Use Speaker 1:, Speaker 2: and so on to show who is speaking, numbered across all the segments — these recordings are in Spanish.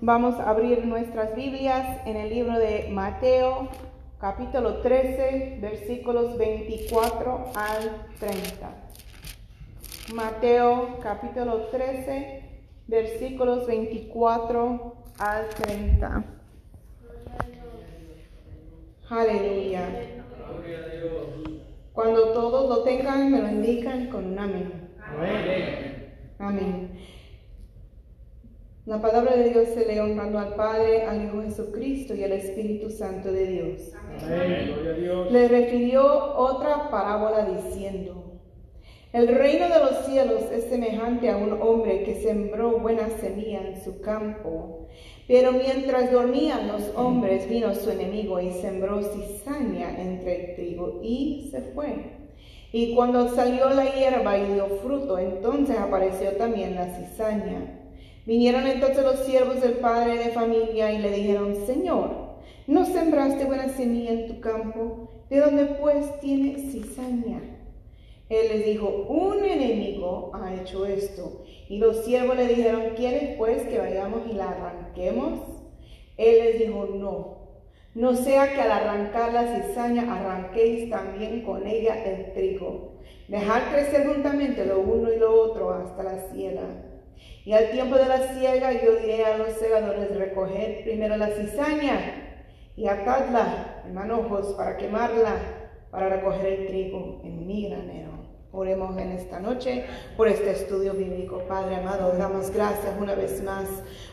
Speaker 1: vamos a abrir nuestras Biblias en el libro de Mateo, capítulo 13, versículos 24 al 30. Mateo, capítulo 13, versículos 24 al 30. Aleluya. Cuando todos lo tengan, me lo indican con un amén. Amén. La palabra de Dios se lee honrando al Padre, al Hijo Jesucristo y al Espíritu Santo de Dios. Le refirió otra parábola diciendo, el reino de los cielos es semejante a un hombre que sembró buena semilla en su campo, pero mientras dormían los hombres vino su enemigo y sembró cizaña entre el trigo y se fue. Y cuando salió la hierba y dio fruto, entonces apareció también la cizaña. Vinieron entonces los siervos del padre de familia y le dijeron, Señor, ¿no sembraste buena semilla en tu campo? ¿De dónde pues tiene cizaña? Él les dijo, un enemigo ha hecho esto. Y los siervos le dijeron, ¿quieres pues que vayamos y la arranquemos? Él les dijo, no. No sea que al arrancar la cizaña arranquéis también con ella el trigo. Dejad crecer juntamente lo uno y lo otro hasta la siega. Y al tiempo de la siega yo diré a los segadores, recoger primero la cizaña y atadla en manojos para quemarla, para recoger el trigo en mi granero. Oremos en esta noche por este estudio bíblico. Padre amado, damos gracias una vez más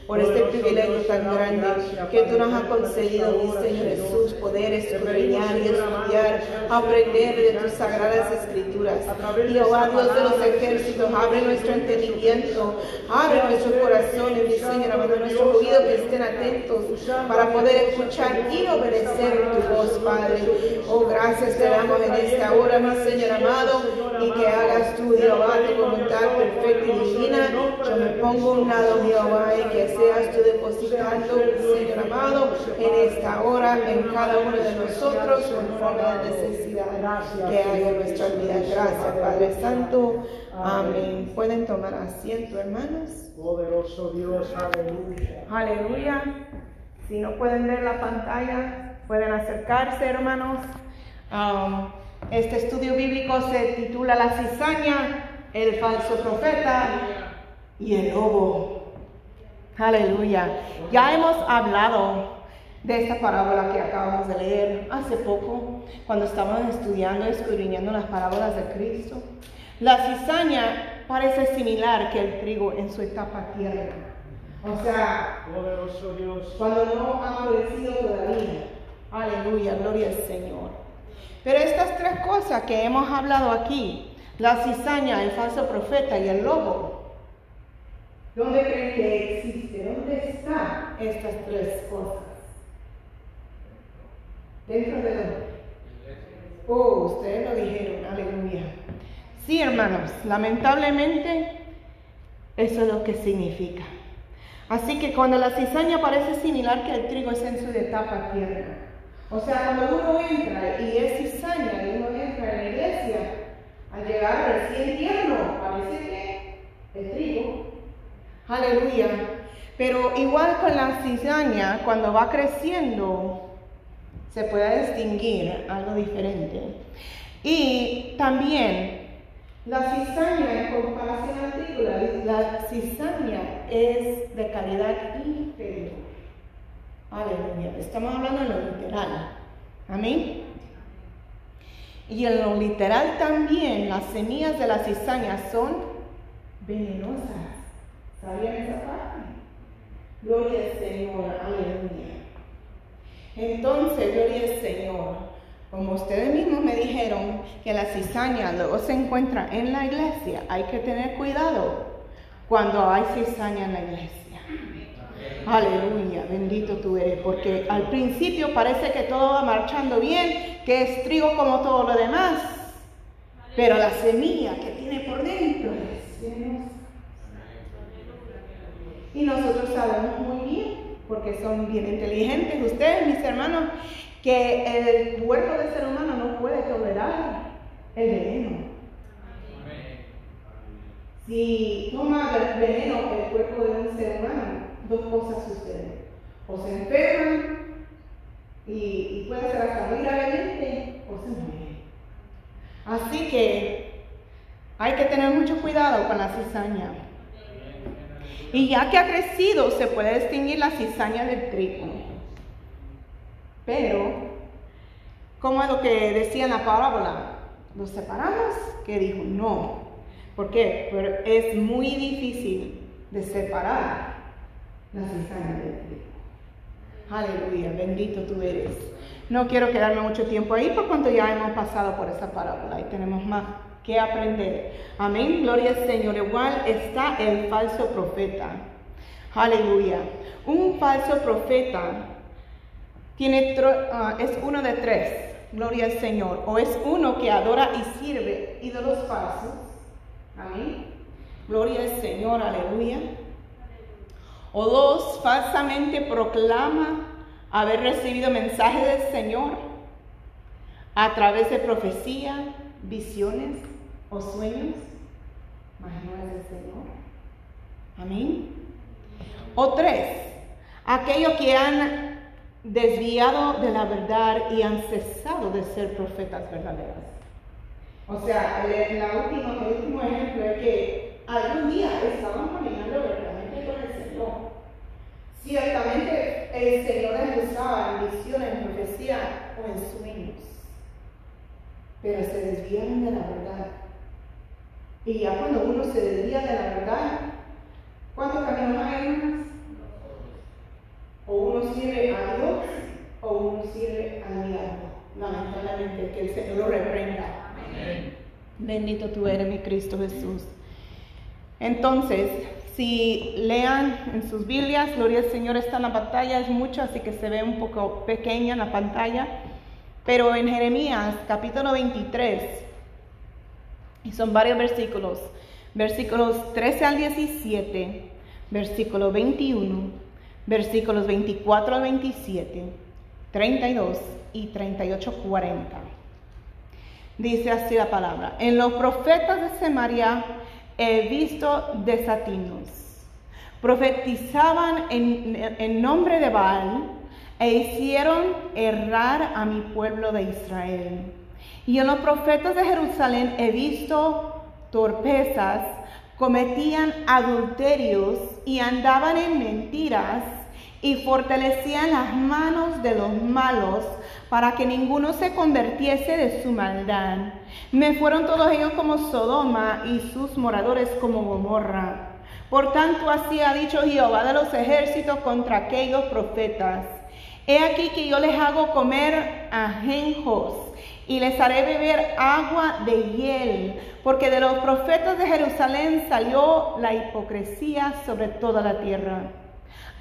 Speaker 1: por este privilegio tan grande que tú nos has concedido, mi Señor Jesús, poder escudriñar y estudiar, aprender de tus sagradas escrituras. Jehová, Dios de los ejércitos, abre nuestro entendimiento, abre nuestros corazones, mi Señor amado, nuestros oídos que estén atentos para poder escuchar y obedecer tu voz, Padre. Oh, gracias te damos en esta hora, mi Señor amado, y que hagas tú, Jehová, tu voluntad perfecta y divina. Yo me pongo a un lado, Jehová, y que seas tú depositando, Señor amado, en esta hora, en cada uno de nosotros, conforme a la necesidad que hay en nuestra vida. Gracias, Padre Santo. Amén. Pueden tomar asiento, hermanos.
Speaker 2: Poderoso Dios, aleluya.
Speaker 1: Aleluya. Si no pueden ver la pantalla, pueden acercarse, hermanos. Um, este estudio bíblico se titula La cizaña, el falso profeta y el lobo. Aleluya. Ya hemos hablado de esta parábola que acabamos de leer hace poco, cuando estábamos estudiando y escudriñando las parábolas de Cristo. La cizaña parece similar que el trigo en su etapa tierna. O sea,
Speaker 2: Poderoso Dios.
Speaker 1: cuando no ha florecido todavía. Aleluya, gloria al Señor. Pero estas tres cosas que hemos hablado aquí, la cizaña, el falso profeta y el lobo, ¿dónde creen que existe? ¿Dónde están estas tres cosas? Dentro de la... Oh, ustedes lo dijeron, aleluya. Sí, hermanos, lamentablemente eso es lo que significa. Así que cuando la cizaña parece similar que el trigo es en su etapa tierna. O sea, cuando uno entra y es cizaña y uno entra en la iglesia, al llegar recién tierno, parece que el trigo. Aleluya. Pero igual con la cizaña, cuando va creciendo, se puede distinguir algo diferente. Y también la cizaña en comparación al trigo, la cizaña es de calidad inferior. Aleluya. Estamos hablando de lo literal. Amén. Y en lo literal también las semillas de la cizaña son venenosas. ¿Sabían esa parte? Gloria al Señor. Aleluya. Entonces, gloria al Señor. Como ustedes mismos me dijeron que la cizaña luego se encuentra en la iglesia, hay que tener cuidado cuando hay cizaña en la iglesia. Aleluya, bendito tú eres, porque al principio parece que todo va marchando bien, que es trigo como todo lo demás, pero la semilla que tiene por dentro es. Y nosotros sabemos muy bien, porque son bien inteligentes ustedes, mis hermanos, que el cuerpo del ser humano no puede tolerar el veneno. Si toma el veneno el cuerpo de un ser humano, dos cosas suceden. O se enferman y, y puede ser hasta muy gravemente, o se mueren. Así que hay que tener mucho cuidado con la cizaña. Y ya que ha crecido, se puede distinguir la cizaña del trigo. Pero, como es lo que decía en la parábola, ¿los separamos? Que dijo, no. ¿Por qué? Es muy difícil de separar la cizaña del trigo. Aleluya, bendito tú eres. No quiero quedarme mucho tiempo ahí por cuanto ya hemos pasado por esa parábola y tenemos más que aprender. Amén, gloria al Señor. Igual está el falso profeta. Aleluya. Un falso profeta tiene uh, es uno de tres. Gloria al Señor. O es uno que adora y sirve ídolos falsos. Amén. Gloria al Señor. Aleluya. O dos, falsamente proclama haber recibido mensaje del Señor a través de profecía, visiones o sueños, es el Señor. Amén. O tres, aquellos que han desviado de la verdad y han cesado de ser profetas verdaderos. O sea, el, la última, el último ejemplo es que algún día estaban caminando Señor. Ciertamente el Señor les usaba en visiones, en profecía o en sueños, pero se desviaron de la verdad y ya cuando uno se desvía de la verdad, ¿cuántos caminos hay, hermanas? O uno sirve a Dios o uno sirve al diablo. Lamentablemente, que el Señor lo reprenda. Bendito tú eres, mi Cristo Jesús. Entonces, si lean en sus Biblias, Gloria al Señor está en la pantalla, es mucho, así que se ve un poco pequeña en la pantalla. Pero en Jeremías capítulo 23, y son varios versículos. Versículos 13 al 17, versículo 21, versículos 24 al 27, 32 y 38, 40. Dice así la palabra. En los profetas de Samaria he visto desatinos. Profetizaban en, en nombre de Baal e hicieron errar a mi pueblo de Israel. Y en los profetas de Jerusalén he visto torpezas, cometían adulterios y andaban en mentiras y fortalecían las manos de los malos para que ninguno se convirtiese de su maldad. Me fueron todos ellos como Sodoma y sus moradores como Gomorra. Por tanto, así ha dicho Jehová de los ejércitos contra aquellos profetas. He aquí que yo les hago comer ajenjos y les haré beber agua de hiel, porque de los profetas de Jerusalén salió la hipocresía sobre toda la tierra.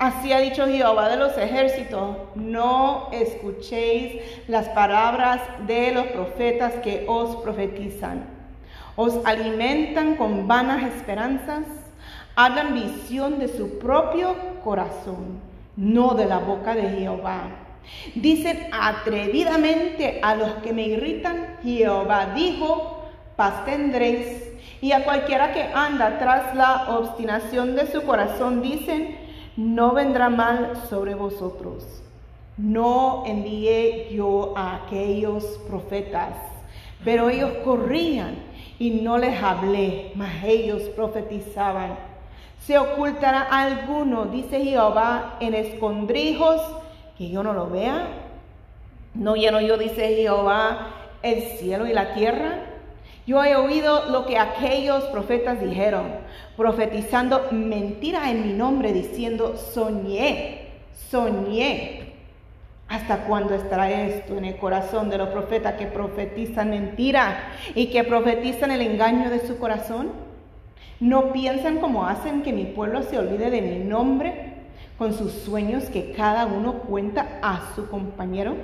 Speaker 1: Así ha dicho Jehová de los ejércitos, no escuchéis las palabras de los profetas que os profetizan. Os alimentan con vanas esperanzas, hablan visión de su propio corazón, no de la boca de Jehová Dicen atrevidamente a los que me irritan, Jehová dijo, paz tendréis. Y a cualquiera que anda tras la obstinación de su corazón, dicen, no vendrá mal sobre vosotros. No envié yo a aquellos profetas, pero ellos corrían y no les hablé, mas ellos profetizaban. Se ocultará alguno, dice Jehová, en escondrijos que yo no lo vea. No lleno yo, dice Jehová, el cielo y la tierra. Yo he oído lo que aquellos profetas dijeron, profetizando mentira en mi nombre, diciendo, soñé, soñé. ¿Hasta cuándo estará esto en el corazón de los profetas que profetizan mentira y que profetizan el engaño de su corazón? ¿No piensan como hacen que mi pueblo se olvide de mi nombre? con sus sueños que cada uno cuenta a su compañero,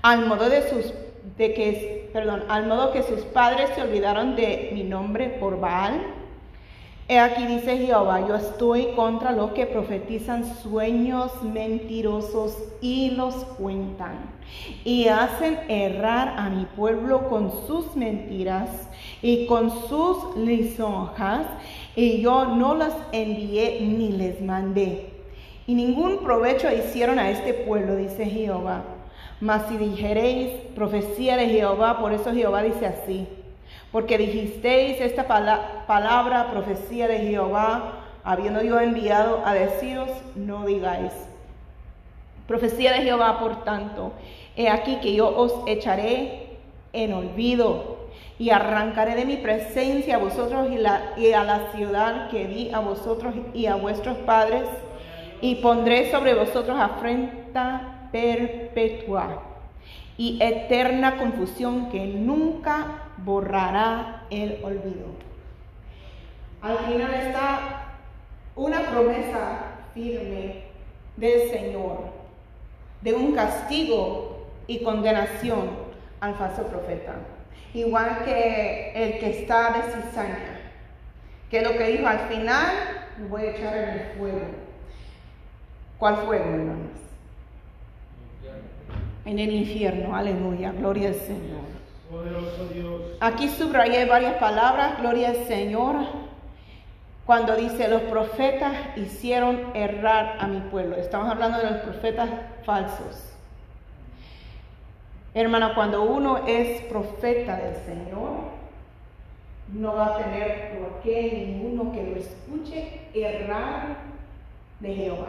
Speaker 1: al modo de sus de que perdón, al modo que sus padres se olvidaron de mi nombre por Baal. He aquí dice Jehová, yo estoy contra los que profetizan sueños mentirosos y los cuentan y hacen errar a mi pueblo con sus mentiras y con sus lisonjas y yo no las envié ni les mandé. Y ningún provecho hicieron a este pueblo, dice Jehová. Mas si dijereis profecía de Jehová, por eso Jehová dice así. Porque dijisteis esta palabra, profecía de Jehová, habiendo yo enviado a deciros, no digáis. Profecía de Jehová, por tanto, he aquí que yo os echaré en olvido y arrancaré de mi presencia a vosotros y, y a la ciudad que di a vosotros y a vuestros padres y pondré sobre vosotros afrenta perpetua y eterna confusión que nunca borrará el olvido. Al final está una promesa firme del Señor de un castigo y condenación al falso profeta. Igual que el que está de cizaña, que lo que dijo al final, voy a echar en el fuego ¿Cuál fuego, hermanos? En el infierno, aleluya, gloria al Señor. Aquí subrayé varias palabras, gloria al Señor, cuando dice los profetas hicieron errar a mi pueblo. Estamos hablando de los profetas falsos. Hermano, cuando uno es profeta del Señor, no va a tener por qué ninguno que lo escuche errar de Jehová.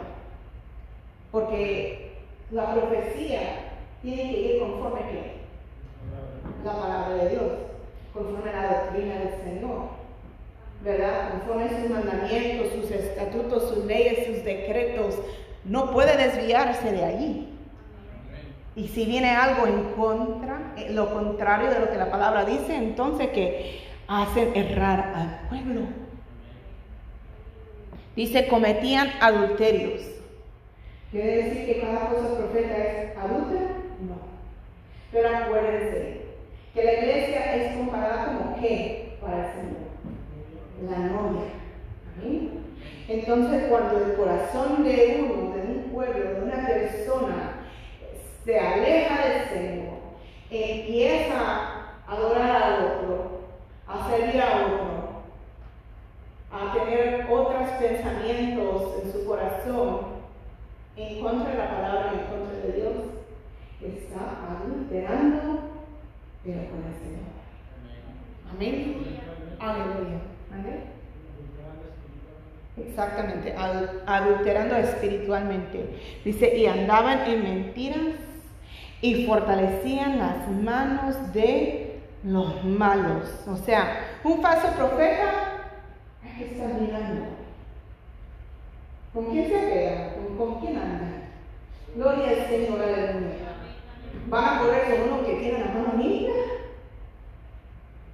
Speaker 1: Porque la profecía tiene que ir conforme a la palabra de Dios, conforme a la doctrina del Señor. ¿Verdad? Conforme sus mandamientos, sus estatutos, sus leyes, sus decretos. No puede desviarse de allí. Y si viene algo en contra, eh, lo contrario de lo que la palabra dice, entonces que hacen errar al pueblo. Dice, cometían adulterios. ¿Quiere decir que cada cosa profeta es adulta? Pero acuérdense que la iglesia es comparada como qué para el Señor. La novia. Entonces, cuando el corazón de uno, de un pueblo, de una persona, se aleja del Señor, empieza a adorar al otro, a servir a otro, a tener otros pensamientos en su corazón, en contra de la palabra, en contra de Dios, está adulterando pero con el Señor. Amén. Aleluya. Amén. Exactamente, adulterando espiritualmente. Dice, y andaban en mentiras y fortalecían las manos de los malos. O sea, un falso profeta, estar mirando ¿Con quién se pega? ¿Con, quién anda? Gloria al Señor, aleluya. ¿Van a con uno que tiene la mano limpia?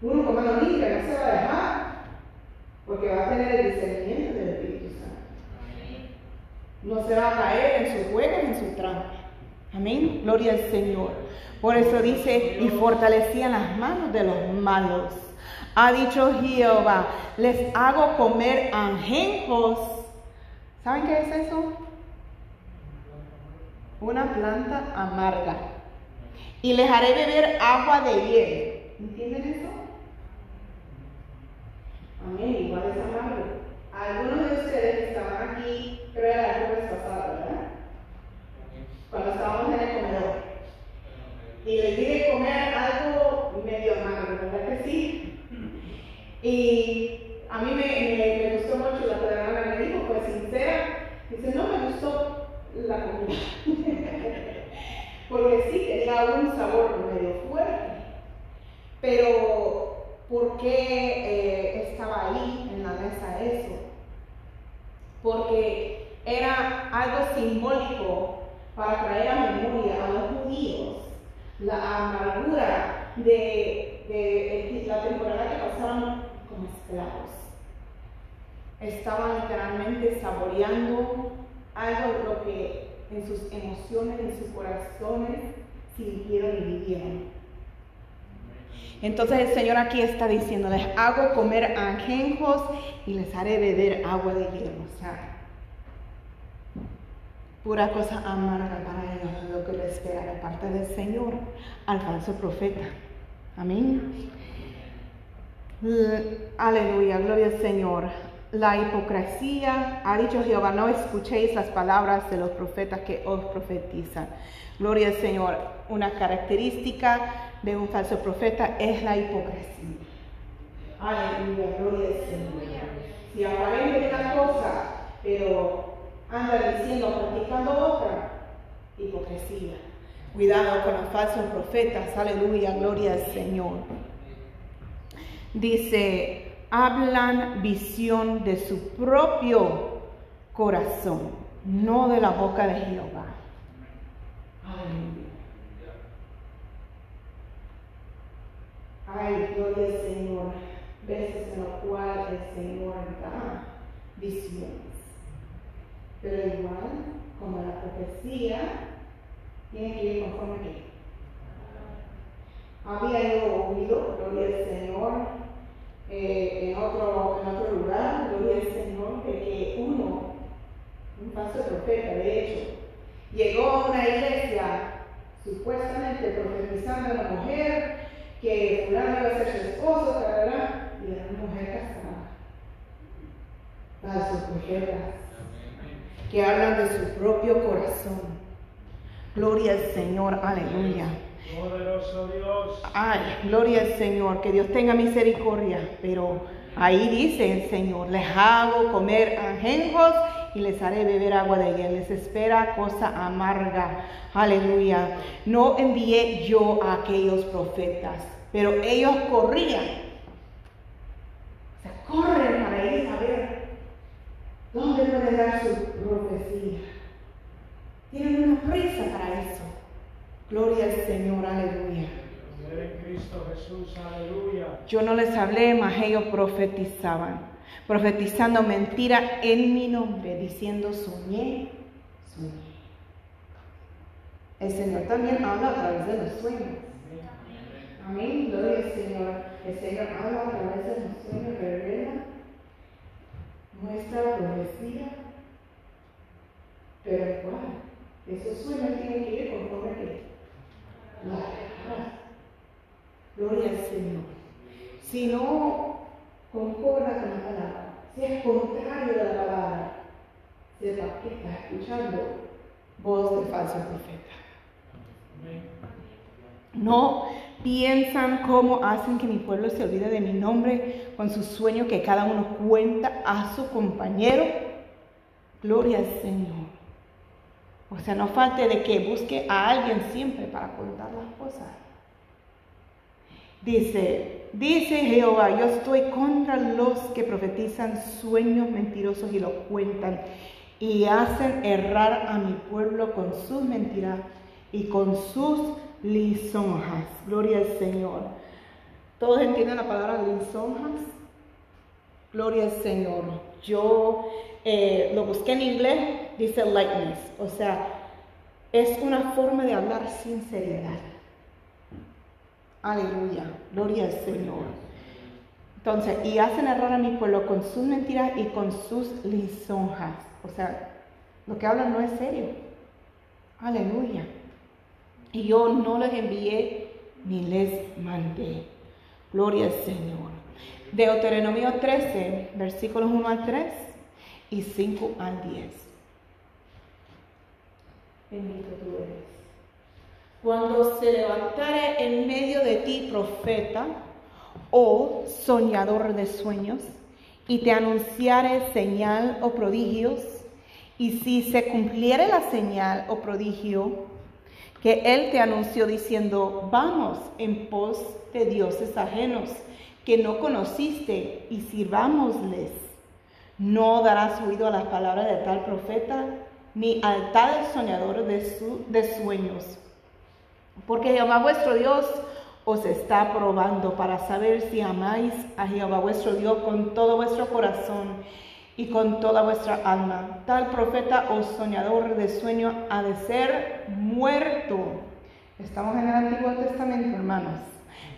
Speaker 1: Uno con mano limpia no se va a dejar, porque va a tener el discernimiento del Espíritu Santo. No se va a caer en sus juegos, en su trampa. Amén. Gloria al Señor. Por eso dice, y fortalecían las manos de los malos. Ha dicho Jehová, les hago comer anjejos ¿Saben qué es eso? Una planta amarga. Y les haré beber agua de hiel. ¿Entienden eso? Amén, igual es amargo. Algunos de ustedes estaban aquí, creo que la vez pasada, ¿verdad? Cuando estábamos en el comedor. Y les dije comer algo medio amargo, ¿verdad que sí? Y a mí me, me, gustó mucho la que me dijo, pues sincera, dice, no me gustó la comida. Porque sí tenía un sabor medio fuerte. Pero, ¿por qué eh, estaba ahí en la mesa eso? Porque era algo simbólico para traer a memoria a los judíos la amargura de, de la temporada que pasaron como esclavos estaban literalmente saboreando algo de lo que en sus emociones, en sus corazones sintieron y vivieron. Entonces el Señor aquí está diciendo, les hago comer anjenjos y les haré beber agua de hielo. O sea, pura cosa amarga para ellos lo que les espera de parte del Señor al falso profeta. Amén. Aleluya, gloria al Señor la hipocresía. Ha dicho Jehová, no escuchéis las palabras de los profetas que os profetizan. Gloria al Señor. Una característica de un falso profeta es la hipocresía. Aleluya, gloria al Señor. Si aparente una cosa, pero anda diciendo, practicando otra, hipocresía. Cuidado con los falsos profetas, aleluya, gloria al Señor. Dice, hablan visión de su propio corazón, no de la boca de Jehová. Aleluya. Ay, gloria al Señor. Veces en las cuales el Señor da visiones. Pero igual, como la profecía, tiene que ir conforme a. Había yo oído, gloria al Señor, eh, en, otro, en otro lugar, gloria al Señor, de que uno, un falso profeta, de hecho, llegó a una iglesia supuestamente profetizando a una mujer que fulano iba a ser su esposo, y era una mujer casada. Falsos profetas que hablan de su propio corazón. Gloria al Señor, aleluya.
Speaker 2: Poderoso Dios.
Speaker 1: Ay, gloria al Señor, que Dios tenga misericordia. Pero ahí dice el Señor, les hago comer anjenjos y les haré beber agua de ella. Les espera cosa amarga. Aleluya. No envié yo a aquellos profetas, pero ellos corrían. Se corren para ir a ver dónde puede dar su profecía. Tienen una prisa para eso. Gloria al Señor, aleluya.
Speaker 2: En Cristo Jesús, aleluya.
Speaker 1: Yo no les hablé, mas ellos profetizaban, profetizando mentira en mi nombre, diciendo soñé, soñé. El Señor también habla a través de los sueños. Amén, gloria al Señor. El Señor habla a través de los sueños, revela nuestra profecía. Pero igual, esos sueños tienen que ir conforme a Gloria al Señor. Si no concorda con la palabra, si es contrario de la palabra, sepa que está escuchando voz de falso profeta. No piensan cómo hacen que mi pueblo se olvide de mi nombre con su sueño que cada uno cuenta a su compañero. Gloria al Señor. O sea, no falte de que busque a alguien siempre para contar las cosas. Dice, dice Jehová, yo estoy contra los que profetizan sueños mentirosos y lo cuentan y hacen errar a mi pueblo con sus mentiras y con sus lisonjas. Gloria al Señor. ¿Todos entienden la palabra lisonjas? Gloria al Señor. Yo eh, lo busqué en inglés, dice lightness, o sea, es una forma de hablar sin seriedad. Aleluya, gloria al Señor. Entonces, y hacen errar a mi pueblo con sus mentiras y con sus lisonjas. O sea, lo que hablan no es serio. Aleluya. Y yo no les envié ni les mandé. Gloria al Señor. Deuteronomio 13, versículos 1 al 3 y 5 al 10. Bendito tú eres. Cuando se levantare en medio de ti profeta o soñador de sueños, y te anunciare señal o prodigios, y si se cumpliere la señal o prodigio que él te anunció diciendo, vamos en pos de dioses ajenos que no conociste y sirvámosles, no darás oído a las palabras de tal profeta, ni al tal soñador de, de sueños. Porque Jehová vuestro Dios os está probando para saber si amáis a Jehová vuestro Dios con todo vuestro corazón y con toda vuestra alma. Tal profeta o soñador de sueño ha de ser muerto. Estamos en el Antiguo Testamento, hermanos.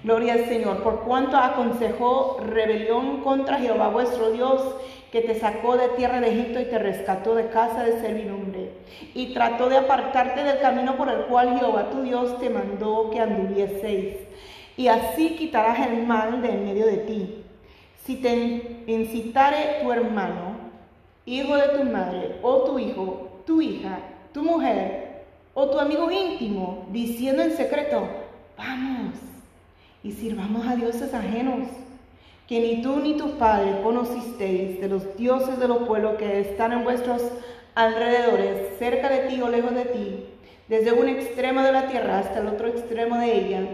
Speaker 1: Gloria al Señor, por cuanto aconsejó rebelión contra Jehová vuestro Dios, que te sacó de tierra de Egipto y te rescató de casa de servidumbre, y trató de apartarte del camino por el cual Jehová tu Dios te mandó que anduvieseis, y así quitarás el mal de en medio de ti. Si te incitare tu hermano, hijo de tu madre, o tu hijo, tu hija, tu mujer, o tu amigo íntimo, diciendo en secreto, vamos y sirvamos a dioses ajenos, que ni tú ni tu padre conocisteis de los dioses de los pueblos que están en vuestros alrededores, cerca de ti o lejos de ti, desde un extremo de la tierra hasta el otro extremo de ella,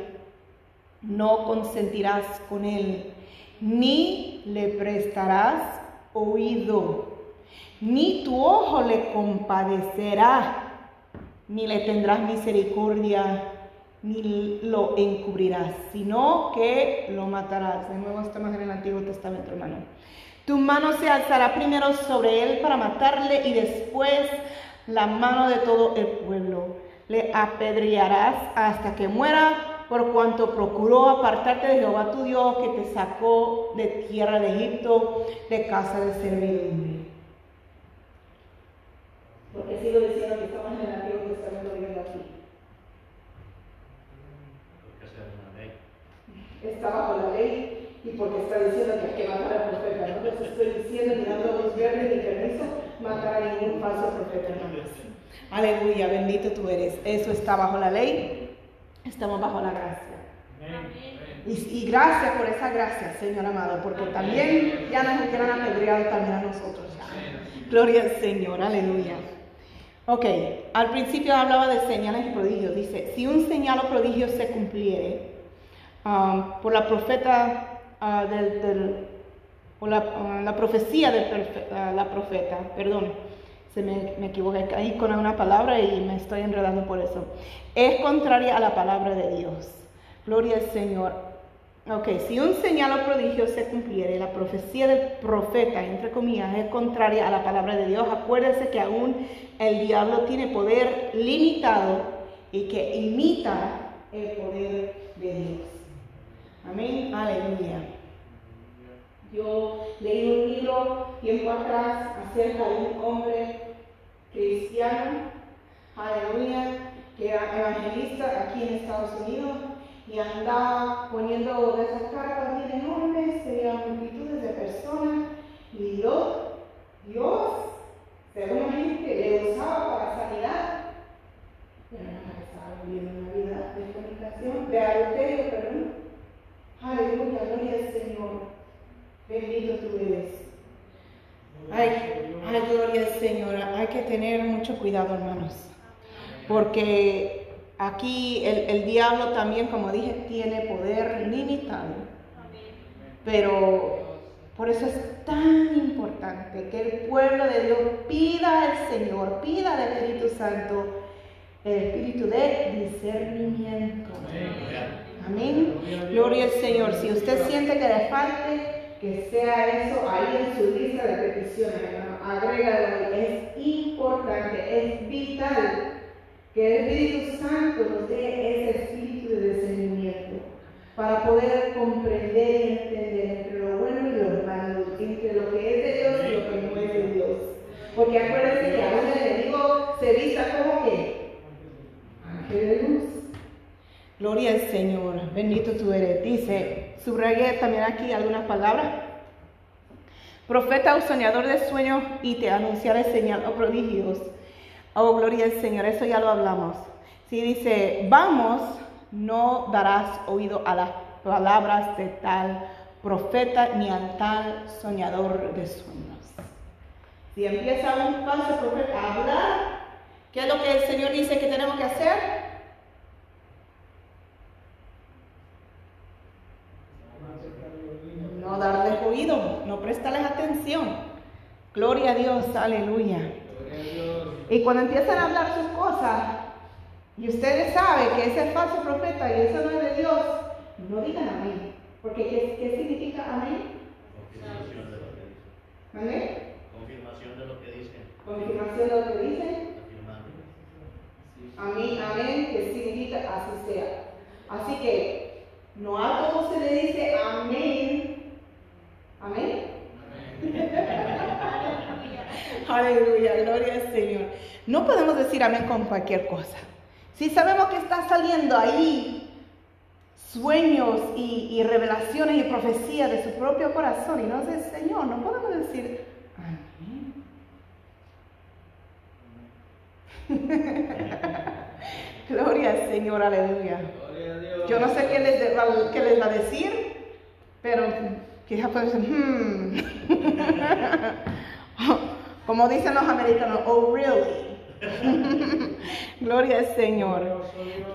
Speaker 1: no consentirás con él, ni le prestarás oído, ni tu ojo le compadecerá, ni le tendrás misericordia ni lo encubrirás, sino que lo matarás. De nuevo estamos en el Antiguo Testamento, hermano. Tu mano se alzará primero sobre él para matarle y después la mano de todo el pueblo. Le apedrearás hasta que muera, por cuanto procuró apartarte de Jehová tu Dios, que te sacó de tierra de Egipto, de casa de servidumbre. Porque sigo diciendo que estamos en el Antiguo Testamento viendo aquí. Está bajo la ley y porque está diciendo que hay que matar al profeta. No les estoy diciendo ni dando luz verde ni permiso matar a ningún falso profeta, hermanos. Aleluya, bendito tú eres. Eso está bajo la ley, estamos bajo la gracia. Y, y, gracias por esa gracia, Señor amado, porque también ya nos hubieran apedreado también a nosotros. Gloria al Señor, aleluya. Ok, al principio hablaba de señales y prodigios. Dice, si un señal o prodigio se cumpliere, Um, por la profeta uh, del, por la, profecía de uh, la profeta, perdón, se me, me equivoqué ahí con una palabra y me estoy enredando por eso. Es contraria a la palabra de Dios. Gloria al Señor. Ok, si un señal o prodigio se cumpliere, la profecía del profeta, entre comillas, es contraria a la palabra de Dios, acuérdese que aún el diablo tiene poder limitado y que imita el poder de Dios. Amén, aleluya. Yo leí un libro tiempo atrás acerca de un hombre cristiano, aleluya, que era evangelista aquí en Estados Unidos y andaba poniendo de esas cartas bien enormes, serían multitudes de personas y Dios, Dios, según la gente, le usaba para sanidad. Pero no estaba viviendo una vida de comunicación, de adulterio, Aleluya, gloria al Señor. Bendito tú eres. Ay, ay, gloria al Señor. Hay que tener mucho cuidado, hermanos. Porque aquí el, el diablo también, como dije, tiene poder limitado. Pero por eso es tan importante que el pueblo de Dios pida al Señor, pida al Espíritu Santo, el espíritu de discernimiento. Amén. Gloria al Señor. Si usted siente que le falte, que sea eso ahí en su lista de peticiones, Agrégalo. Es importante, es vital que el Espíritu Santo nos dé ese espíritu de discernimiento para poder comprender y entender bendito tú eres. Dice, subrayé también aquí algunas palabras. Profeta o soñador de sueños y te anunciaré señal o prodigios. Oh, gloria al Señor, eso ya lo hablamos. Si dice, vamos, no darás oído a las palabras de tal profeta ni a tal soñador de sueños. Si empieza un falso profeta a hablar, ¿qué es lo que el Señor dice que tenemos que hacer? no darles oído, no prestarles atención. Gloria a Dios, aleluya. Y cuando empiezan a hablar sus cosas, y ustedes saben que ese es falso profeta y eso no es de Dios, no digan amén. Porque ¿qué, qué significa amén?
Speaker 3: Confirmación de lo que dicen.
Speaker 1: ¿Amén?
Speaker 3: Confirmación de lo que dicen.
Speaker 1: Confirmación de lo que dicen. Amén, amén, que significa así sea. Así que no a todos se le dice amén Amén. Aleluya, gloria al Señor. No podemos decir amén con cualquier cosa. Si sabemos que está saliendo ahí sueños y, y revelaciones y profecías de su propio corazón y no es el Señor, no podemos decir amén. Gloria al Señor, aleluya. Yo no sé qué les, va, qué les va a decir, pero quizás puede decir, hmm. como dicen los americanos, oh really. Gloria al Señor.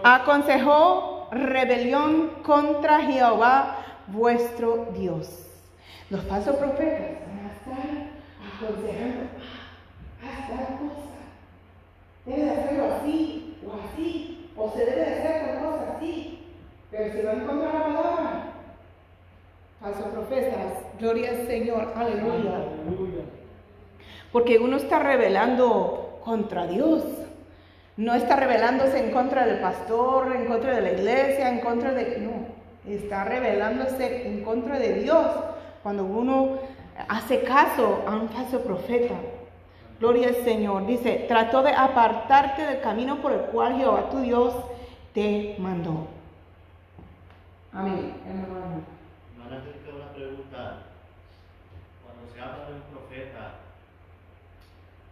Speaker 1: Aconsejó rebelión contra Jehová vuestro Dios. Los falsos profetas van a estar aconsejando, haz tal cosa, debe hacerlo así o así, o se debe hacer tal cosa así. Pero si van contra la palabra, falsos profetas, gloria al Señor, aleluya. Porque uno está revelando contra Dios. No está rebelándose en contra del pastor, en contra de la iglesia, en contra de... No, está rebelándose en contra de Dios cuando uno hace caso a un falso profeta. Gloria al Señor. Dice, trató de apartarte del camino por el cual Jehová tu Dios te mandó. Amén.
Speaker 3: Hermano, tengo una pregunta. Un profeta,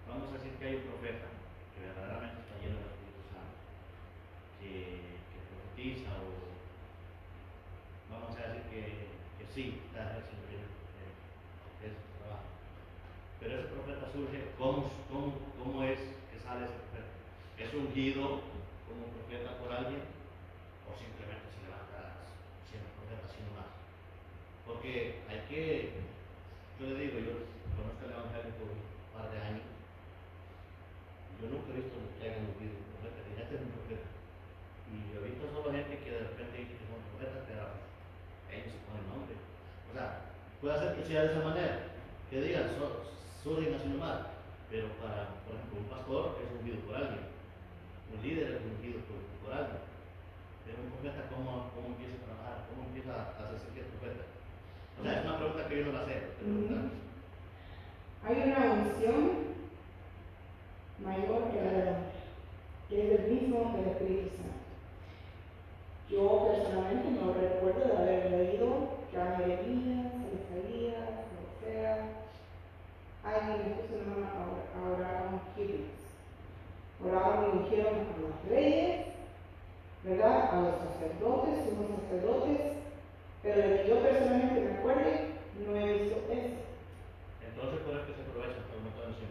Speaker 3: vamos a decir que hay un profeta que verdaderamente está lleno del Espíritu Santo, que, profetiza o vamos a decir que, sí, está bien eh, su trabajo. Pero ese profeta surge, ¿cómo, cómo, cómo es que sale ese profeta? ¿Es ungido como profeta por alguien o simplemente se levanta siendo profeta sin más? Porque hay que, yo le digo, yo conozco el Evangelio por un par de años yo nunca he visto que hayan ungido un profeta, que este es un profeta. Y yo he visto solo gente que de repente dice que son profetas, pero ellos se ponen nombre. O sea, puede ser que sea de esa manera, que digan, surgen así nomás, pero para, por ejemplo, un pastor es ungido por alguien, un líder es ungido por, por alguien. Pero un profeta, ¿cómo, ¿cómo empieza a trabajar? ¿Cómo empieza a hacerse que es profeta? O sea, es una pregunta que yo no la sé.
Speaker 1: Hay una unción mayor que la del hombre, que es el mismo del Espíritu Santo. Yo personalmente no recuerdo de haber leído que a Jeremías, Isaías, a Osea, alguien me puso una mano a orar a. Oraban y ungieron a los reyes, ¿verdad? A los sacerdotes, unos sacerdotes, pero de que yo personalmente me acuerde, no he visto eso.
Speaker 3: Entonces, ¿por qué se aprovecha para un montón de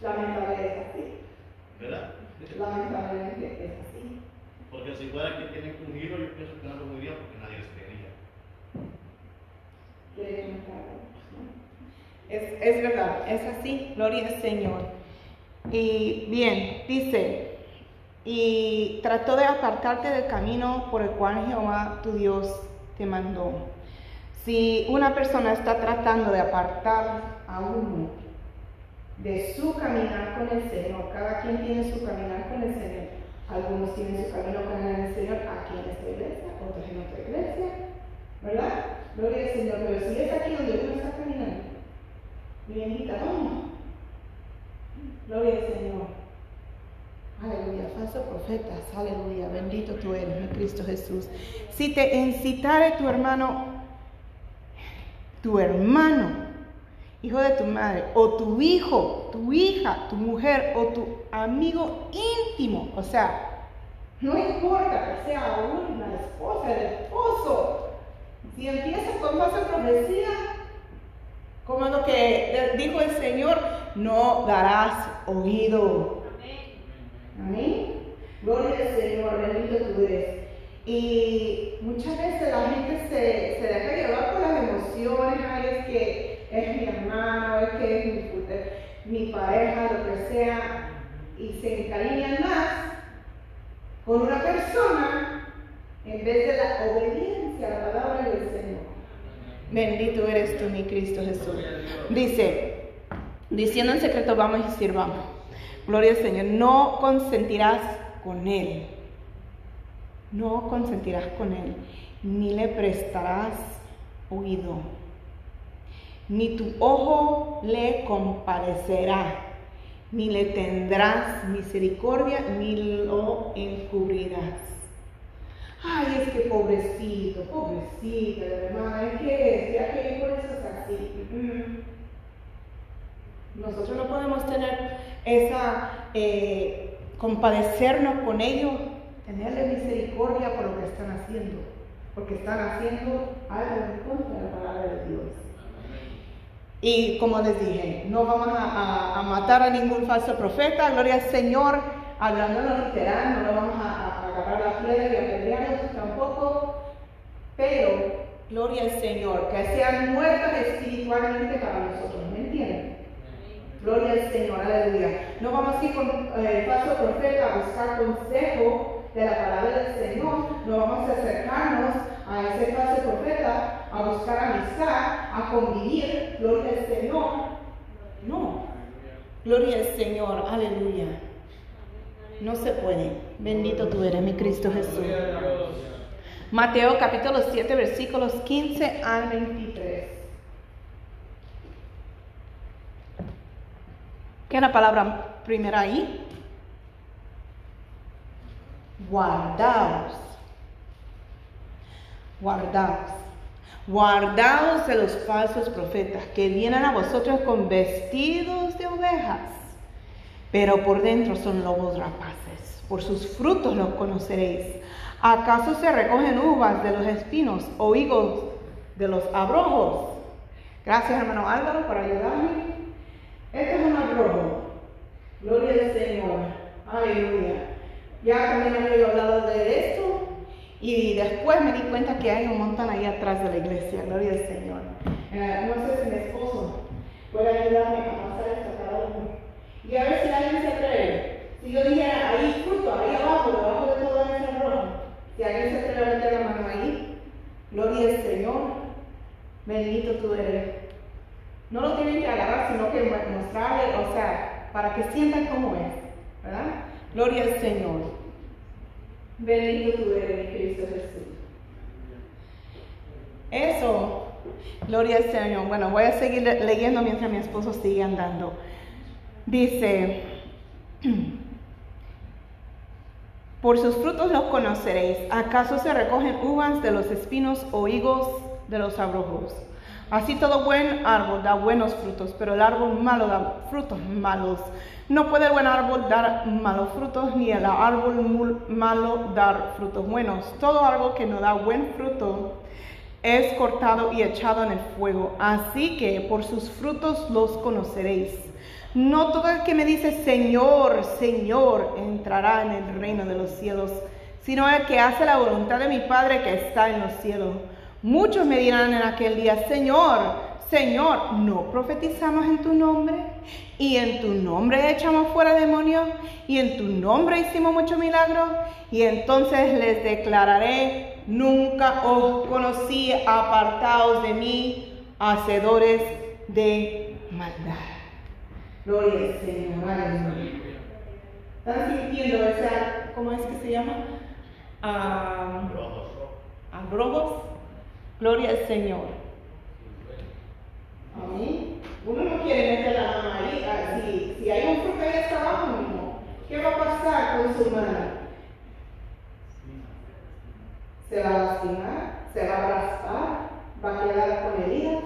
Speaker 1: Lamentablemente es así.
Speaker 3: ¿Verdad?
Speaker 1: Lamentablemente es así.
Speaker 3: Porque si fuera que tienen un giro, yo pienso que no muy bien porque nadie les creería.
Speaker 1: Es, es verdad, es así, gloria al Señor. Y bien, dice, y trató de apartarte del camino por el cual Jehová tu Dios te mandó. Si una persona está tratando de apartar a uno de su caminar con el Señor, cada quien tiene su caminar con el Señor. Algunos tienen su camino con el Señor aquí en esta iglesia, otros en otra iglesia, ¿verdad? Gloria al Señor. Pero si es aquí donde uno está caminando, bendita no. Gloria al Señor. Aleluya, falso profetas, aleluya, bendito tú eres, mi Cristo Jesús. Si te incitare tu hermano tu hermano, hijo de tu madre, o tu hijo, tu hija, tu mujer, o tu amigo íntimo. O sea, no importa que sea una esposa, el esposo. Si empiezas con falsa profecía, como lo que dijo el Señor, no darás oído. Amén. Gloria al Señor, bendito tú eres. Y muchas veces la gente se, se deja llevar por las emociones, ay, es que es mi hermano, es que es mi, mi pareja, lo que sea, y se encariñan más con una persona en vez de la obediencia a la palabra del Señor. Bendito eres tú, mi Cristo Jesús. Dice, diciendo en secreto, vamos y sirvamos. Gloria al Señor, no consentirás con él no consentirás con él, ni le prestarás oído, ni tu ojo le compadecerá, ni le tendrás misericordia, ni lo encubrirás. Ay, es que pobrecito, pobrecita, hermana, es que ya por eso es así. Nosotros no podemos tener esa, eh, compadecernos con ellos, tenerle misericordia por lo que están haciendo, porque están haciendo algo en contra de la palabra de Dios. Y como les dije, no vamos a, matar a ningún falso profeta, gloria al Señor, hablando no literal, no lo vamos a, agarrar la piedra y apedrearlos tampoco, pero gloria al Señor, que sean muertos espiritualmente para nosotros, ¿me entienden? Gloria al Señor, aleluya. No vamos a ir con el eh, falso profeta a buscar consejo de la palabra del Señor, no vamos a acercarnos a ese falso profeta a buscar amistad, a convivir, gloria al Señor. No, gloria al Señor, aleluya. No se puede. Bendito tú eres, mi Cristo Jesús. Mateo capítulo 7, versículos 15 al 23. ¿Qué es la palabra primera ahí? Guardaos. Guardaos. Guardaos de los falsos profetas que vienen a vosotros con vestidos de ovejas, pero por dentro son lobos rapaces. Por sus frutos los conoceréis. ¿Acaso se recogen uvas de los espinos o higos de los abrojos? Gracias, hermano Álvaro, por ayudarme. Este es un abrojo. Gloria al Señor. Aleluya. Ya también había hablado de esto y después me di cuenta que hay un montón ahí atrás de la iglesia, gloria al Señor. Eh, no sé si mi esposo puede ayudarme a pasar esto a cada uno. Y a ver si alguien se atreve. Si yo dijera ahí fruto, ahí abajo, debajo de todo ese rojo, si alguien se atreve a meter la mano ahí, gloria al Señor, bendito tú eres. No lo tienen que agarrar, sino que mostrarle, o sea, para que sientan cómo es, ¿verdad? Gloria al Señor. Bendito tú eres, Cristo Jesús. Eso, gloria al Señor. Bueno, voy a seguir leyendo mientras mi esposo sigue andando. Dice, por sus frutos los conoceréis. ¿Acaso se recogen uvas de los espinos o higos de los abrojos? Así todo buen árbol da buenos frutos, pero el árbol malo da frutos malos. No puede el buen árbol dar malos frutos, ni el árbol malo dar frutos buenos. Todo árbol que no da buen fruto es cortado y echado en el fuego. Así que por sus frutos los conoceréis. No todo el que me dice Señor, Señor entrará en el reino de los cielos, sino el que hace la voluntad de mi Padre que está en los cielos. Muchos me dirán en aquel día, Señor, Señor, ¿no profetizamos en tu nombre? Y en tu nombre echamos fuera demonios, y en tu nombre hicimos muchos milagros. Y entonces les declararé, nunca os conocí, apartados de mí, hacedores de maldad. Gloria al Señor, ¿Están sintiendo esa, cómo es que se llama? Ah, Abrojos. Gloria al Señor. Amén. Uno no quiere meter la mano ahí. Ah, si, si, hay un fruto ahí hasta abajo mismo, ¿qué va a pasar con su mano? Se va a lastimar, se va a raspar, va a quedar con heridas.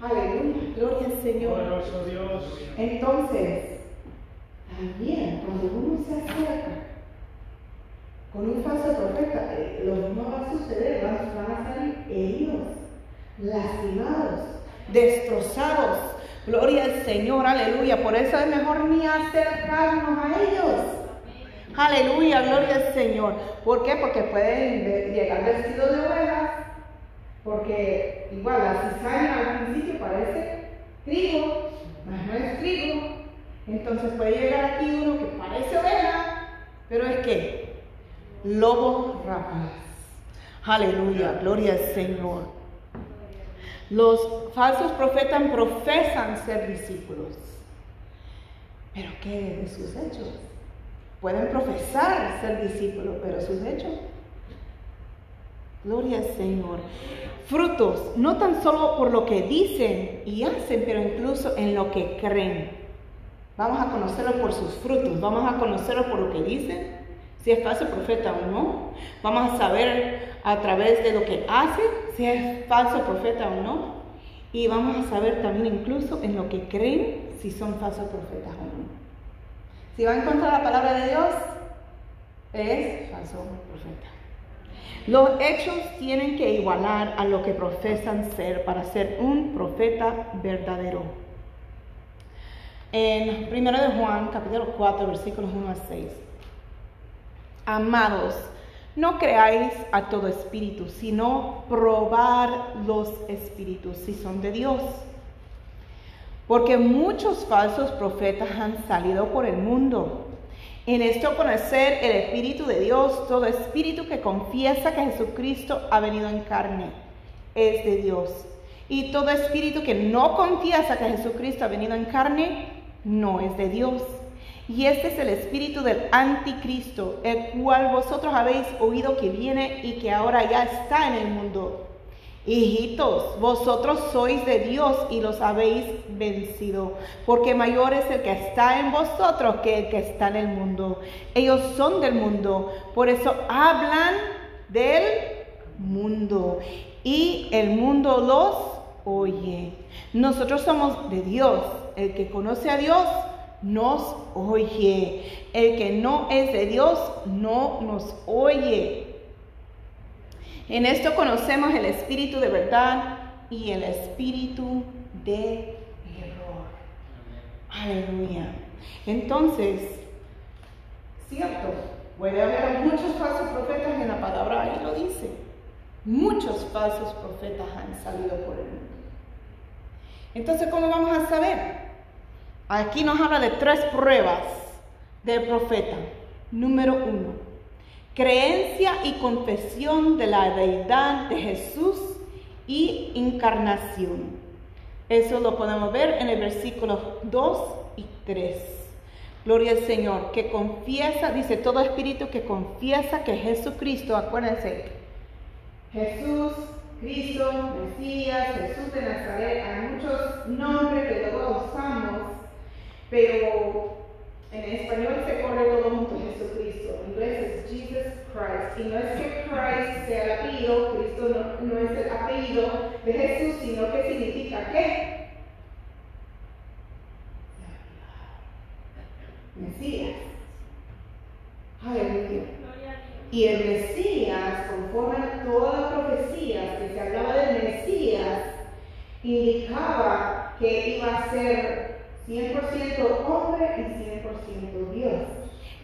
Speaker 1: Aleluya, gloria al Señor.
Speaker 2: Dios.
Speaker 1: Entonces, también cuando uno se acerca con un falso profeta, eh, lo mismo va a suceder, van, a salir heridos, lastimados, destrozados. Gloria al Señor, aleluya. Por eso es mejor ni acercarnos a ellos. Aleluya, gloria al Señor. ¿Por qué? Porque pueden llegar vestidos de ovejas. Porque igual la cizaña al principio parece trigo, no es trigo. Entonces puede llegar aquí uno que parece oveja, pero es que lobo rapaz. Aleluya, gloria al Señor. Los falsos profetas profesan ser discípulos. Pero ¿qué de sus hechos? Pueden profesar ser discípulos, pero sus hechos. Gloria al Señor. Frutos, no tan solo por lo que dicen y hacen, pero incluso en lo que creen. Vamos a conocerlo por sus frutos, vamos a conocerlo por lo que dicen, si es falso profeta o no. Vamos a saber a través de lo que hace si es falso profeta o no. Y vamos a saber también incluso en lo que creen si son falsos profetas o no. Si va en contra de la palabra de Dios, es falso profeta. Los hechos tienen que igualar a lo que profesan ser para ser un profeta verdadero. En 1 de Juan, capítulo 4, versículos 1 a 6. Amados, no creáis a todo espíritu, sino probar los espíritus si son de Dios. Porque muchos falsos profetas han salido por el mundo. En esto conocer el Espíritu de Dios, todo espíritu que confiesa que Jesucristo ha venido en carne es de Dios. Y todo espíritu que no confiesa que Jesucristo ha venido en carne no es de Dios. Y este es el espíritu del anticristo, el cual vosotros habéis oído que viene y que ahora ya está en el mundo. Hijitos, vosotros sois de Dios y los habéis vencido, porque mayor es el que está en vosotros que el que está en el mundo. Ellos son del mundo, por eso hablan del mundo y el mundo los oye. Nosotros somos de Dios. El que conoce a Dios nos oye. El que no es de Dios no nos oye. En esto conocemos el espíritu de verdad y el espíritu de error. Aleluya. Entonces, cierto, puede haber muchos falsos profetas en la palabra, ahí lo dice. Muchos falsos profetas han salido por el mundo. Entonces, ¿cómo vamos a saber? Aquí nos habla de tres pruebas del profeta. Número uno, creencia y confesión de la deidad de Jesús y encarnación. Eso lo podemos ver en el versículo 2 y 3. Gloria al Señor, que confiesa, dice todo espíritu que confiesa que Jesucristo, acuérdense, Jesús, Cristo, Mesías, Jesús de Nazaret, hay muchos nombres que luego usamos pero en español se corre todo mundo Jesucristo. En inglés es Jesus Christ. Y no es que Christ sea el apellido, Cristo no, no es el apellido de Jesús, sino que significa qué? Mesías. Aleluya. Y el Mesías, conforme a todas las profecías que se hablaba del Mesías, indicaba que iba a ser 100% hombre y 100% Dios.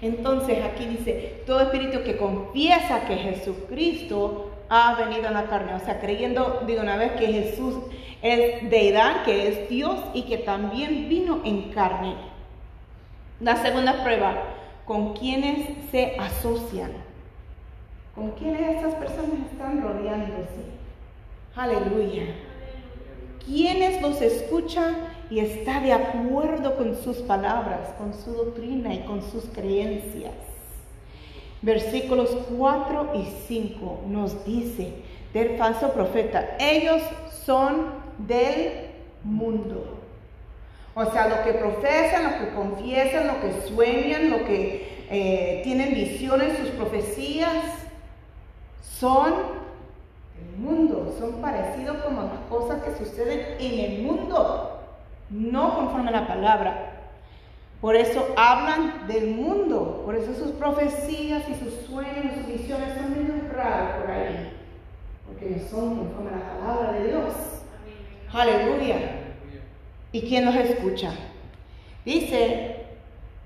Speaker 1: Entonces aquí dice, todo espíritu que confiesa que Jesucristo ha venido en la carne, o sea, creyendo de una vez que Jesús es deidad, que es Dios y que también vino en carne. La segunda prueba, ¿con quiénes se asocian? ¿Con quiénes estas personas están rodeándose? Aleluya. ¿Quiénes los escuchan y está de acuerdo con sus palabras, con su doctrina y con sus creencias. Versículos 4 y 5 nos dice del falso profeta, ellos son del mundo. O sea, lo que profesan, lo que confiesan, lo que sueñan, lo que eh, tienen visiones, sus profecías, son del mundo, son parecidos como las cosas que suceden en el mundo no conforme a la palabra. Por eso hablan del mundo, por eso sus profecías y sus sueños, sus visiones son menos por ahí, porque no son conforme a la palabra de Dios. Aleluya. ¿Y quién los escucha? Dice,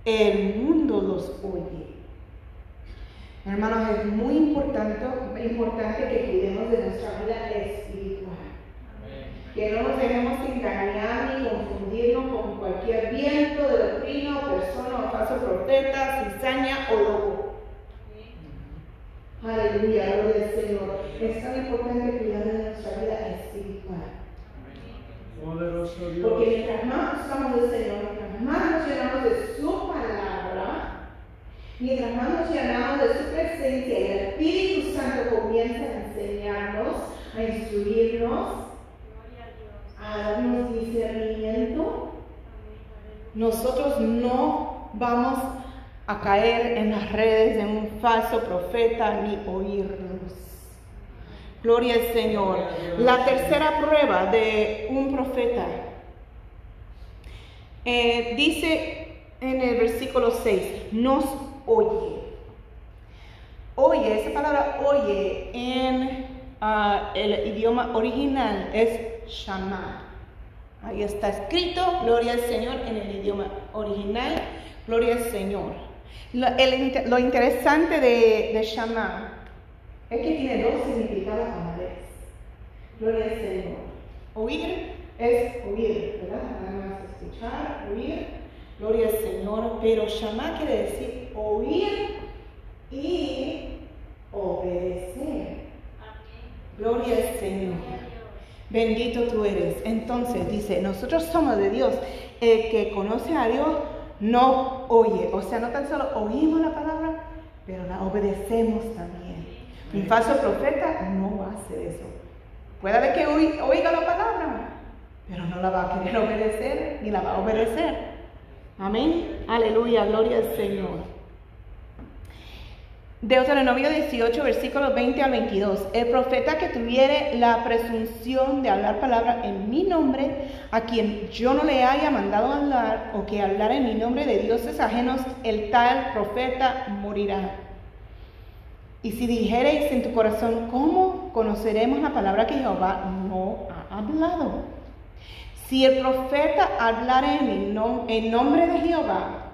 Speaker 1: el mundo los oye. Hermanos, es muy importante, importante que cuidemos de nuestra vida espiritual que no nos dejemos engañar ni confundirnos con cualquier viento de doctrina o persona o falso profeta, cizaña o loco. Aleluya, gloria al Señor. Es tan importante cuidar de nuestra vida espiritual. Porque mientras más buscamos del Señor, mientras más nos llenamos de su palabra, mientras más nos llenamos de su presencia y el Espíritu Santo comienza a enseñarnos, a instruirnos, a darnos discernimiento, nosotros no vamos a caer en las redes de un falso profeta ni oírlos. Gloria al Señor. La tercera prueba de un profeta eh, dice en el versículo 6, nos oye. Oye, esa palabra oye en ah, el idioma original es shama. Ahí está escrito, gloria al Señor, en el idioma original, gloria al Señor. Lo, interesante de, de es que tiene dos significados a la vez. Gloria al Señor. Oír es oír, ¿verdad? Nada más escuchar, oír. Gloria al Señor. Pero Shama quiere decir oír y obedecer. Gloria al Señor. Bendito tú eres. Entonces dice, nosotros somos de Dios. El que conoce a Dios no oye. O sea, no tan solo oímos la palabra, pero la obedecemos también. Un falso profeta no va a hacer eso. Puede que oiga la palabra, pero no la va a querer obedecer ni la va a obedecer. Amén. Aleluya, gloria al Señor. Deuteronomio 18, versículos 20 al 22. El profeta que tuviere la presunción de hablar palabra en mi nombre, a quien yo no le haya mandado hablar, o que hablar en mi nombre de dioses ajenos, el tal profeta morirá. Y si dijereis en tu corazón, ¿cómo conoceremos la palabra que Jehová no ha hablado? Si el profeta hablara en, en nombre de Jehová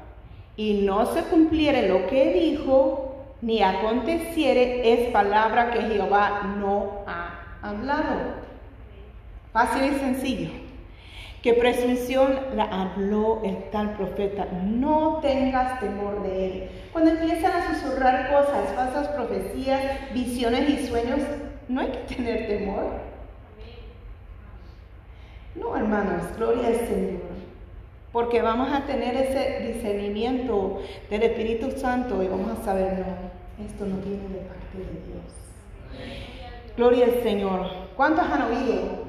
Speaker 1: y no se cumpliere lo que dijo, ni aconteciere es palabra que Jehová no ha hablado. Fácil y sencillo. Que presunción la habló el tal profeta. No tengas temor de él. Cuando empiezan a susurrar cosas, falsas profecías, visiones y sueños, no hay que tener temor. No, hermanos, gloria al Señor. Porque vamos a tener ese discernimiento del Espíritu Santo y vamos a saber, no, esto no viene de parte de Dios. Gloria al Señor. ¿Cuántos han oído?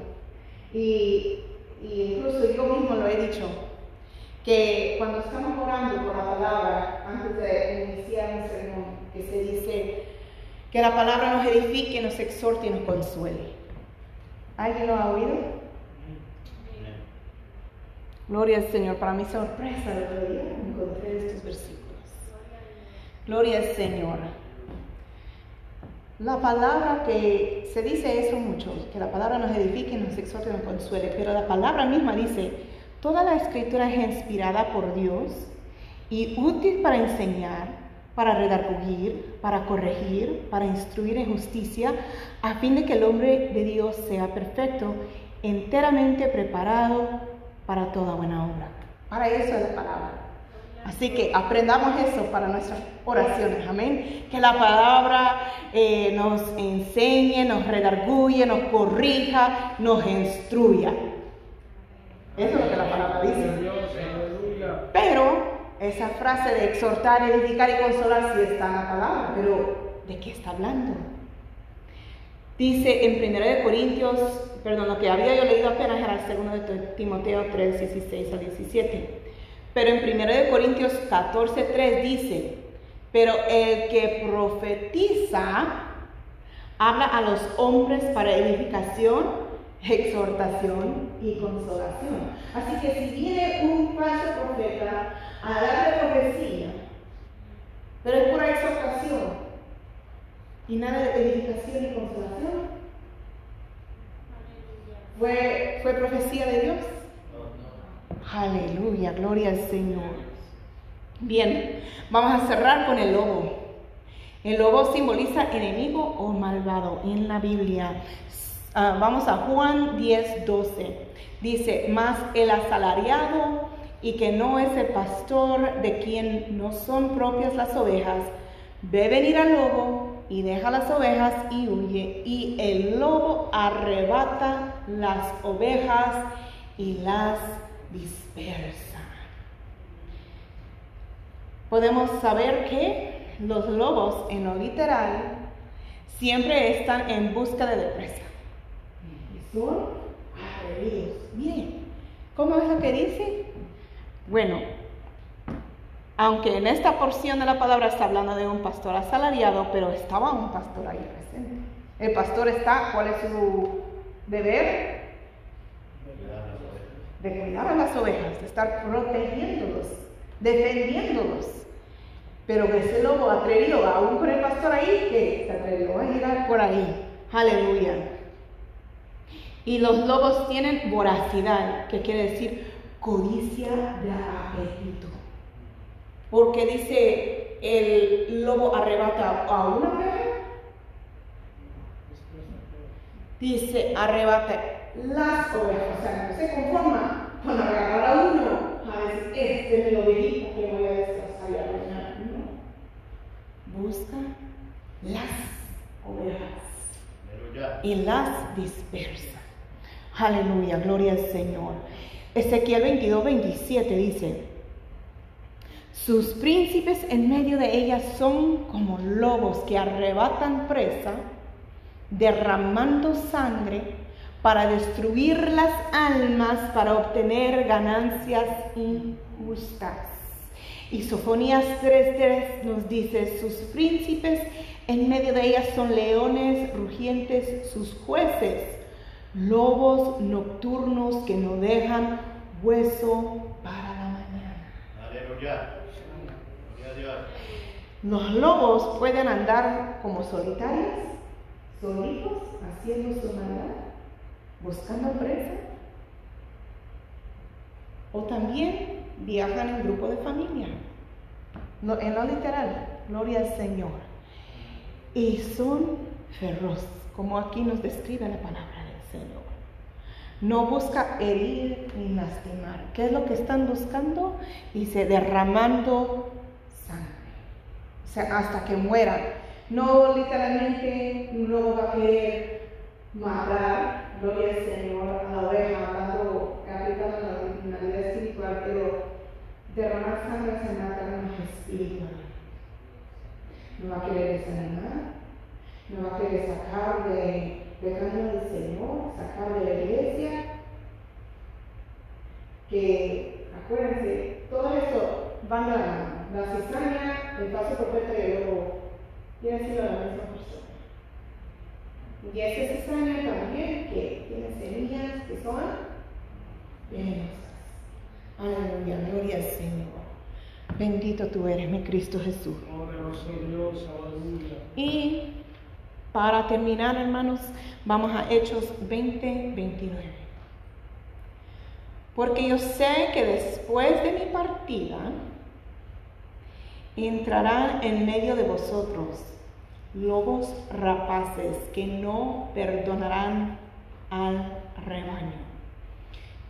Speaker 1: Y, incluso yo mismo lo he dicho, que cuando estamos orando por la palabra, antes de iniciar un sermón, que se dice que la palabra nos edifique, nos exhorte y nos consuele. ¿Alguien lo ha oído? Gloria al Señor. Para mi sorpresa, el otro día encontré estos versículos. Gloria al Señor. La palabra que se dice eso mucho, que la palabra nos edifique, nos exhorte, nos consuele, pero la palabra misma dice, toda la escritura es inspirada por Dios y útil para enseñar, para redarguir, para corregir, para instruir en justicia, a fin de que el hombre de Dios sea perfecto, enteramente preparado para toda buena obra. Para eso es la palabra. Así que aprendamos eso para nuestras oraciones, amén. Que la palabra eh, nos enseñe, nos redarguye, nos corrija, nos instruya. Eso es lo que la palabra dice. Pero esa frase de exhortar, edificar y consolar sí está en la palabra, pero ¿de qué está hablando? Dice en 1 Corintios, perdón, lo que había yo leído apenas era el segundo de Timoteo 3, 16 a 17. Pero en 1 Corintios 14, 3 dice, pero el que profetiza habla a los hombres para edificación, exhortación y consolación. Así que si viene un falso profeta a dar profecía, pero es pura exhortación, y nada de edificación y consolación. ¿Fue, ¿Fue profecía de Dios? Aleluya, gloria al Señor. Bien, vamos a cerrar con el lobo. El lobo simboliza enemigo o malvado en la Biblia. Ah, vamos a Juan 10, 12. Dice, más el asalariado y que no es el pastor de quien no son propias las ovejas, ve venir al lobo y deja las ovejas y huye, y el lobo arrebata las ovejas y las dispersa. Podemos saber que los lobos en lo literal siempre están en busca de presa. Son Miren, ¿cómo es lo que dice? Bueno, aunque en esta porción de la palabra está hablando de un pastor asalariado, pero estaba un pastor ahí presente. El pastor está, ¿cuál es su deber? De cuidar a las ovejas, de estar protegiéndolos, defendiéndolos. Pero ese lobo atrevido, aún con el pastor ahí, que se atrevió a llegar por ahí. Aleluya. Y los lobos tienen voracidad, que quiere decir codicia de apetito. Porque dice el lobo arrebata a una mujer, dice arrebata las ovejas, o sea, no se conforma con agarrar a uno, a decir, este me lo dijo que voy a destrozar y a No, busca las ovejas y las dispersa. Aleluya, gloria al Señor. Ezequiel 22, 27 dice, sus príncipes en medio de ellas son como lobos que arrebatan presa, derramando sangre para destruir las almas, para obtener ganancias injustas. Y Sofonías 3.3 nos dice, sus príncipes en medio de ellas son leones rugientes, sus jueces, lobos nocturnos que no dejan hueso para la mañana. Aleluya. Los lobos pueden andar como solitarios, solitos, haciendo su maldad, buscando presa. O también viajan en grupo de familia. en lo literal, gloria al Señor. Y son feroces, como aquí nos describe la palabra del Señor. No busca herir ni lastimar. ¿Qué es lo que están buscando? Dice, derramando hasta que mueran. No literalmente lobo va a querer matar, gloria al Señor, a la oveja, hablando, aplicando en la vida espiritual, pero derramar sangre se mata en espiritual. No va a querer desanimar, no va a querer sacar de, de camino del Señor, sacar de la iglesia. Que, acuérdense, todo esto va a la la cizaña, el paso profeta y el lobo tiene sido la misma persona. Y esa cizaña también que tiene semillas que son venenosas. Aleluya, gloria al Señor. Bendito tú eres, mi Cristo Jesús.
Speaker 2: Dios, aleluya.
Speaker 1: Y para terminar, hermanos, vamos a Hechos 20, 29. Porque yo sé que después de mi partida, entrarán en medio de vosotros lobos rapaces que no perdonarán al rebaño.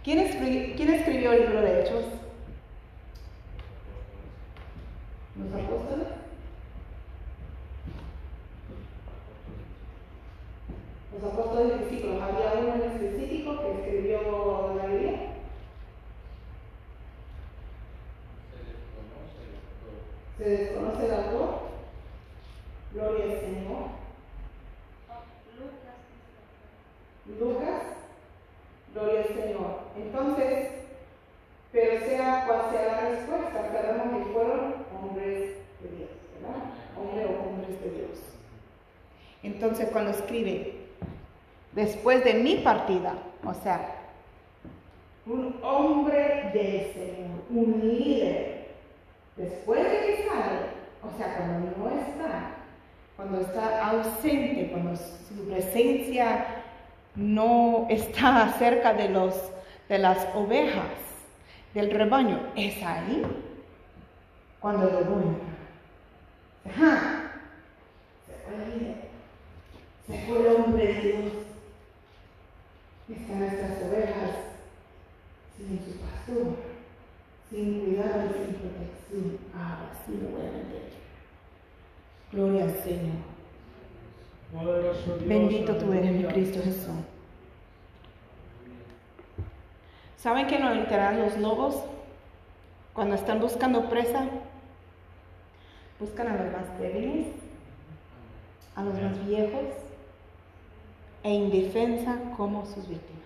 Speaker 1: ¿Quién escribió, el libro de Hechos? ¿Los apóstoles? Los apóstoles discípulos. ¿Había uno en específico que escribió la Biblia? ¿Se desconoce el autor? Gloria al Señor. Lucas. Gloria al Señor. Entonces, pero sea cual sea la respuesta, sabemos que fueron hombres de Dios, ¿verdad? Hombres o hombres de Dios. Entonces, cuando escribe, después de mi partida, o sea, un hombre del Señor, un líder Después de que sale, o sea, cuando no está, cuando está ausente, cuando su presencia no está cerca de, los, de las ovejas, del rebaño, es ahí cuando lo entra. Ajá. Se fue Se fue el hombre de Dios. Están nuestras ovejas sin su pastor sin cuidado sin protección. Ahora sí lo voy a vender. Gloria al Señor. Bendito tú eres, mi Cristo Jesús. ¿Saben que no literal los lobos, cuando están buscando presa, buscan a los más débiles, a los más viejos e indefensa como sus víctimas?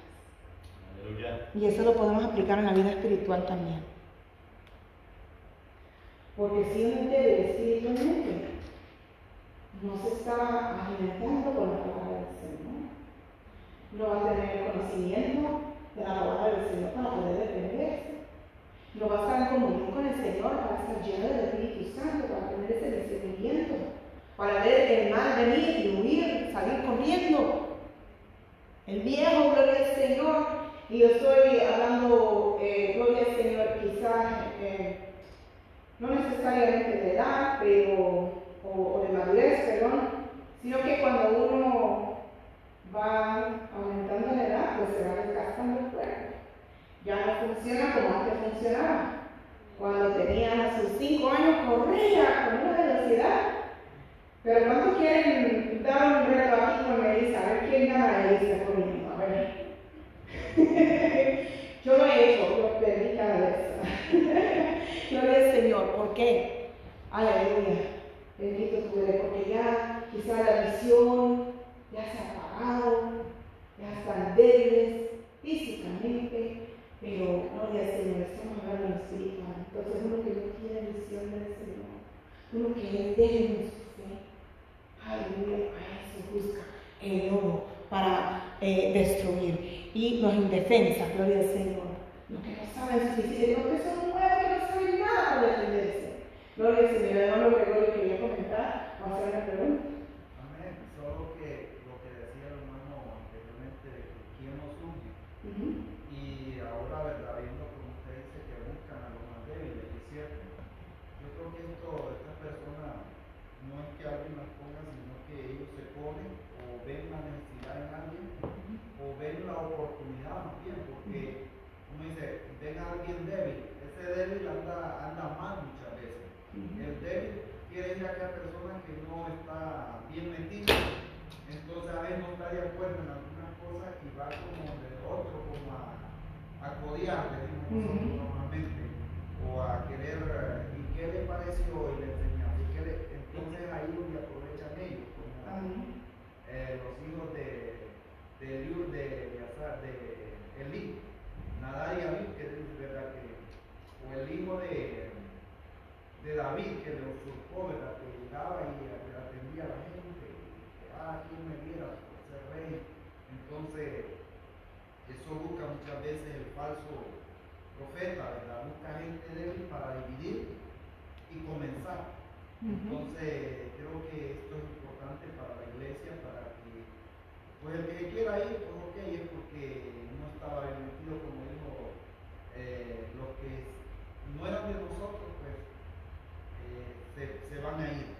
Speaker 1: Y eso lo podemos aplicar en la vida espiritual también. Porque si uno entiende espiritualmente, no se está alimentando con la palabra del Señor. No va a tener conocimiento de la palabra del Señor para poder defenderse. No va a estar en comunión con el Señor para estar lleno del Espíritu Santo, para tener ese discernimiento, para ver el mal venir y huir, salir corriendo. El viejo, gloria al Señor, y yo estoy hablando, eh, gloria al Señor, quizás eh, no necesariamente de edad, pero, o, de madurez, perdón, sino que cuando uno va aumentando la edad, pues se va desgastando el cuerpo. Ya no funciona como antes funcionaba. Cuando tenía sus cinco años corría con una velocidad. Pero ¿cuántos quieren dar un reto aquí con Melissa? A ver quién gana Melissa conmigo. A ver. Yo lo he hecho, lo perdí cada vez. Gloria al Señor. ¿Por qué? Aleluya. Bendito tu porque ya quizá la visión ya se ha apagado, ya están débiles físicamente, pero gloria al Señor, estamos hablando en espiritual. Entonces uno que no tiene visión del Señor, uno que es débil en su fe, aleluya, a eso busca el lobo para eh, destruir. Y los indefensas, gloria al Señor, los que no saben suficiente, los que son nuevos, que no saben nada para defenderse. Gloria al Señor, hermano Gregorio, quería comentar, a hacer una pregunta.
Speaker 4: Amén, solo que lo que decía el hermano anteriormente, quién nos une. Y ahora, ¿verdad? Viendo como usted dice que buscan a los más débiles, es cierto. Yo creo que esto, estas personas, no es que alguien las ponga, sino que ellos se ponen o ven la necesidad en alguien o ven la oportunidad más bien, porque, como dice, ven a alguien débil. Ese débil anda, anda mal muchas veces. El débil quiere ir a aquella persona que no está bien metida. Entonces a veces no está de acuerdo en algunas cosas y va como de otro, como a, a codiar, decimos normalmente, o a querer, ¿y qué le pareció? Y le enseñamos. ¿Y qué le, entonces ahí donde aprovechan ellos, como eh, los hijos de, de, de, de, de Elí, Nadar y Abid, que es verdad que, o el hijo de, de David, que le usurpó, ¿verdad? que llegaba y atendía a la gente, que, ah, quien me viera por ser rey. Entonces, eso busca muchas veces el falso profeta, ¿verdad? Busca gente débil para dividir y comenzar. Entonces, creo que esto es importante para la iglesia, para que, pues el que quiera ir, pues ok, es porque no estaba metido, como dijo, eh, los que no eran de nosotros, pues eh, se, se, van a ir.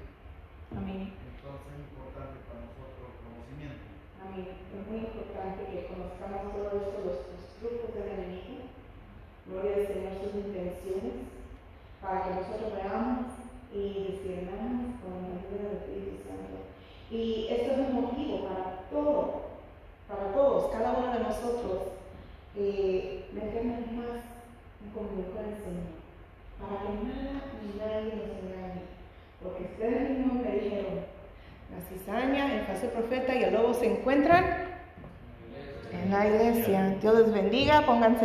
Speaker 1: Amén.
Speaker 4: Entonces es importante para nosotros el conocimiento.
Speaker 1: Amén. Es muy importante que conozcamos todo esto, los, los trucos del enemigo. Gloria al Señor, sus intenciones, para que nosotros veamos y discernamos con la ayuda del Espíritu Santo. Y esto es un motivo para todo, para todos, cada uno de nosotros, eh, meternos más en comunión con el Señor, para que nada ni nadie nos engañe. Porque ustedes mismos me dijeron, la cizaña, el falso profeta y el lobo se encuentran en la iglesia. Dios les bendiga, pónganse